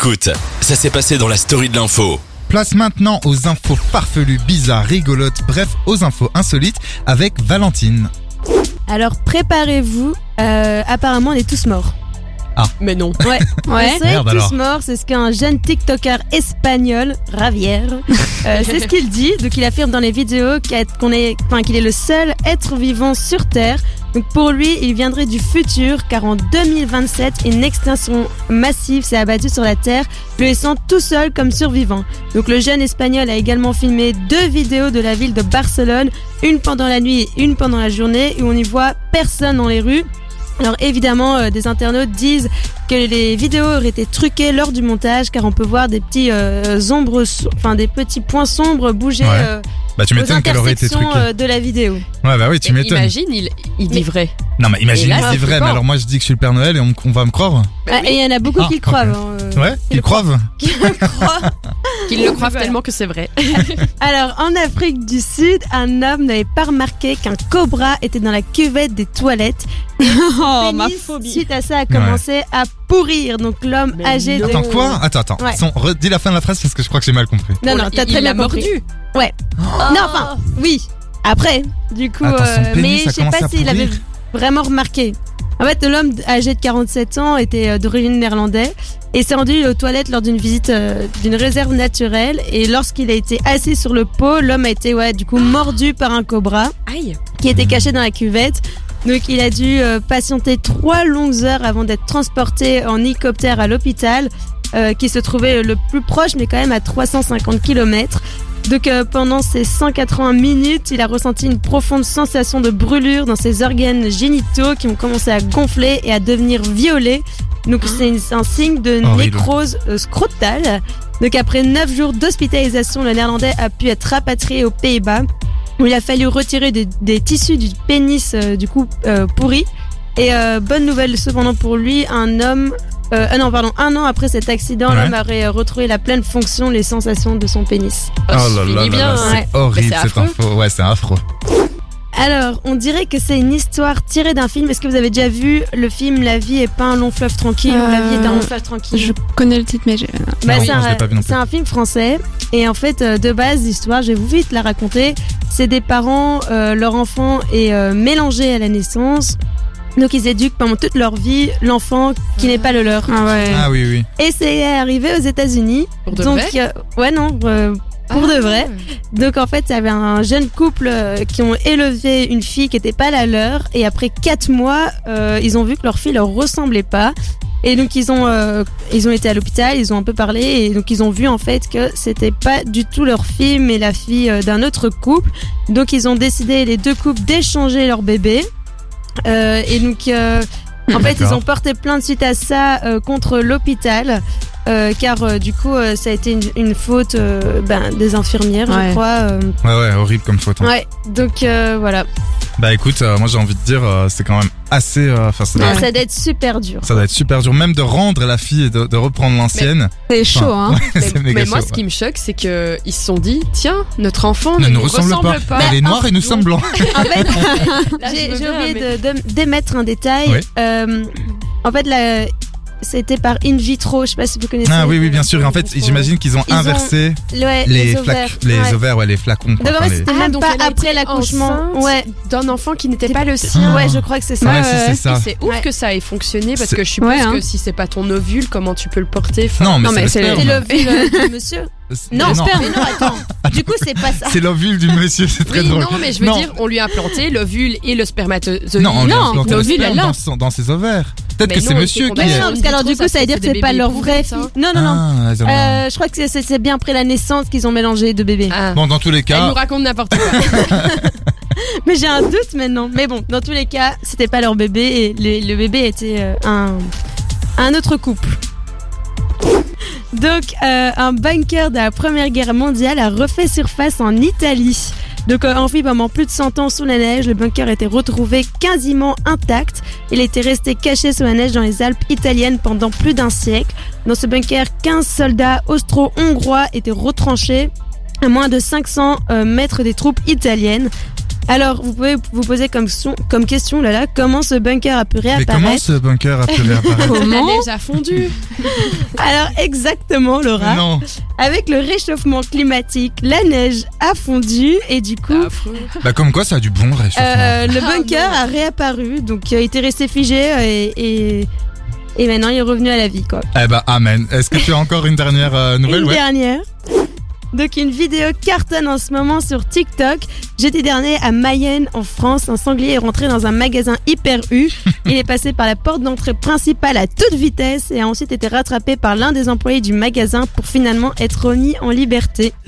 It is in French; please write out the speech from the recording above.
Écoute, ça s'est passé dans la story de l'info. Place maintenant aux infos farfelues, bizarres, rigolotes, bref, aux infos insolites avec Valentine. Alors préparez-vous, euh, apparemment on est tous morts. Mais non. Ouais, Ouais. on Merde, tous alors. morts, c'est ce qu'un jeune TikToker espagnol, Ravière, euh, c'est ce qu'il dit. Donc il affirme dans les vidéos qu'on est, enfin, qu'il est le seul être vivant sur Terre. Donc pour lui, il viendrait du futur car en 2027, une extinction massive s'est abattue sur la Terre, le laissant tout seul comme survivant. Donc le jeune espagnol a également filmé deux vidéos de la ville de Barcelone, une pendant la nuit et une pendant la journée, où on y voit personne dans les rues. Alors évidemment, euh, des internautes disent que les vidéos auraient été truquées lors du montage, car on peut voir des petits euh, ombres, enfin des petits points sombres bouger Ouais. euh, Bah tu m'étonnes qu'elle aurait été truquée. euh, de la vidéo. Ouais bah oui, tu Mais m'étonnes. imagine, il, il dit vrai. Non mais imagine, là, c'est c'est vrai, mais alors moi je dis que je suis le Père Noël et on, on va me croire Ah, Et il y en a beaucoup Ah, qui le ok. croient. hein, euh, Ouais, qui ils le croient qui le croient. Qu'ils le croient tellement que c'est vrai. Alors, en Afrique du Sud, un homme n'avait pas remarqué qu'un cobra était dans la cuvette des toilettes. Oh, ma Pénis, phobie. Suite à ça, a commencé à pourrir. Donc, l'homme Mais âgé non. de. Attends quoi? Attends, attends. Ouais. Son- redis la fin de la phrase parce que je crois que j'ai mal compris. Non, Oh non, t'as il- très il bien l'a compris. mordu. Non, enfin, oui. Après, du coup, Attends, son euh, pénis mais a je sais commencé pas à s'il avait vraiment remarqué. En fait, l'homme âgé de 47 ans était euh, d'origine néerlandais et s'est rendu aux toilettes lors d'une visite euh, d'une réserve naturelle. Et lorsqu'il a été assis sur le pot, l'homme a été, ouais, du coup, mordu par un cobra Aïe. qui était caché dans la cuvette. Donc, il a dû euh, patienter trois longues heures avant d'être transporté en hélicoptère à l'hôpital, euh, qui se trouvait le plus proche, mais quand même à 350 km. Donc, euh, pendant ces 180 minutes, il a ressenti une profonde sensation de brûlure dans ses organes génitaux qui ont commencé à gonfler et à devenir violets. Donc, c'est une- c'est un signe de nécrose euh, scrotale. Donc, après 9 jours d'hospitalisation, le néerlandais a pu être rapatrié aux Pays-Bas où il a fallu retirer des, des tissus du pénis euh, du coup euh, pourri. Et euh, bonne nouvelle cependant pour lui, un homme, euh, ah non pardon, un an après cet accident, Ouais. l'homme aurait retrouvé la pleine fonction, les sensations de son pénis. Oh là là finit là bien. là, hein. ouais. c'est horrible c'est cette affreux. info. Ouais, c'est affreux. Alors, on dirait que c'est une histoire tirée d'un film. Est-ce que vous avez déjà vu le film La vie est pas un long fleuve tranquille ou La vie est un long Euh, fleuve tranquille Je connais le titre, mais j'ai. Bah, Non, c'est un, pas vu non plus. c'est un film français et en fait euh, de base l'histoire, je vais vous vite la raconter. C'est des parents, euh, leur enfant est euh, mélangé à la naissance. Donc ils éduquent pendant toute leur vie l'enfant qui n'est pas le leur. Ah ouais. Ah oui, oui. Et c'est arrivé aux États-Unis. Pour de Donc vrai euh, ouais non euh, pour Ah, de vrai. Donc en fait, il y avait un jeune couple euh, qui ont élevé une fille qui n'était pas la leur et après quatre mois, euh, ils ont vu que leur fille leur ressemblait pas. Et donc ils ont euh, ils ont été à l'hôpital, ils ont un peu parlé et donc ils ont vu en fait que c'était pas du tout leur fille mais la fille euh, d'un autre couple. Donc ils ont décidé les deux couples d'échanger leur bébé. Euh, et donc euh, en fait ils ont porté plainte suite à ça euh, contre l'hôpital. euh, car euh, du coup euh, ça a été une, une faute euh, ben, des infirmières Ouais. je crois euh. Ouais, ouais, horrible comme faute. hein. ouais donc euh, voilà Bah écoute, euh, moi j'ai envie de dire, euh, c'est quand même assez. euh, Enfin, ça, doit- ça doit être super dur ça doit être super dur, même de rendre la fille et de, de reprendre l'ancienne. C'est chaud, hein. Mais, c'est méga mais moi, chaud, ce qui me choque, c'est que ils se sont dit, tiens, notre enfant Ne ne nous ressemble pas. Elle est noire et nous sommes blancs. en fait Là, j'ai oublié mais- de- de- d'émettre un détail Oui. Euh, en fait la c'était par in vitro je sais pas si vous connaissez Ah oui, oui, bien sûr. Et en fait, j'imagine qu'ils ont Ils ont inversé Ouais, les, les, flac- ovaires les ouais. ovaires, ouais, les flacons. quoi. Donc en Enfin, fait, les- c'était Ah, même donc pas elle après l'accouchement. Ouais, D'un enfant qui n'était pas le sien. Ah. ouais, je crois que c'est ça. Ouais, si, c'est ça. Et c'est ouf Ouais. que ça ait fonctionné parce que je suppose Ouais, hein. que si c'est pas ton ovule, comment tu peux le porter Enfin, Non, mais Non, mais c'est l'ovule euh, du monsieur. Non, non. mais non, attends. Du coup, c'est pas ça. C'est l'ovule du monsieur, c'est très Oui, drôle. non, mais je veux Non. dire, on lui a implanté l'ovule et le spermatozoïde. Non, on lui a Non, le sperme dans ses ovaires. Peut-être que non, c'est monsieur qui non, parce qu'alors du coup, ça veut dire que c'est pas leur vraie fille. Non, non, non. Ah, ont- Euh, je crois que c'est- bien après la naissance qu'ils ont mélangé deux bébés. Ah. Bon, dans tous les Elle cas, nous raconte n'importe quoi. Mais j'ai un doute maintenant. Mais bon, dans tous les cas, c'était pas leur bébé et le, le bébé était euh, un, un autre couple. Donc, euh, un bunker de la Première Guerre mondiale a refait surface en Italie. Donc, euh, pendant plus de 100 ans sous la neige, le bunker été retrouvé quasiment intact. Il était resté caché sous la neige dans les Alpes italiennes pendant plus d'un siècle. Dans ce bunker, 15 soldats austro-hongrois étaient retranchés à moins de 500 euh, mètres des troupes italiennes. Alors, vous pouvez vous poser comme, son- comme question, là, là, comment ce bunker a pu Mais comment réapparaître ce bunker a pu réapparaître La Comment neige a fondu. Alors, exactement, Laura. Non. Avec le réchauffement climatique, la neige a fondu et du coup, Affreux. Bah comme quoi ça a du bon réchauffement. euh, le Ah, bunker a réapparu, donc il a été resté figé euh, et, et, et maintenant il est revenu à la vie, quoi. Eh bah amen. Est-ce que tu as encore une dernière euh, nouvelle? Une ouais dernière. Donc une vidéo cartonne en ce moment sur TikTok. Jeudi dernier à Mayenne en France, un sanglier est rentré dans un magasin hyper U. Il est passé par la porte d'entrée principale à toute vitesse et a ensuite été rattrapé par l'un des employés du magasin pour finalement être remis en liberté.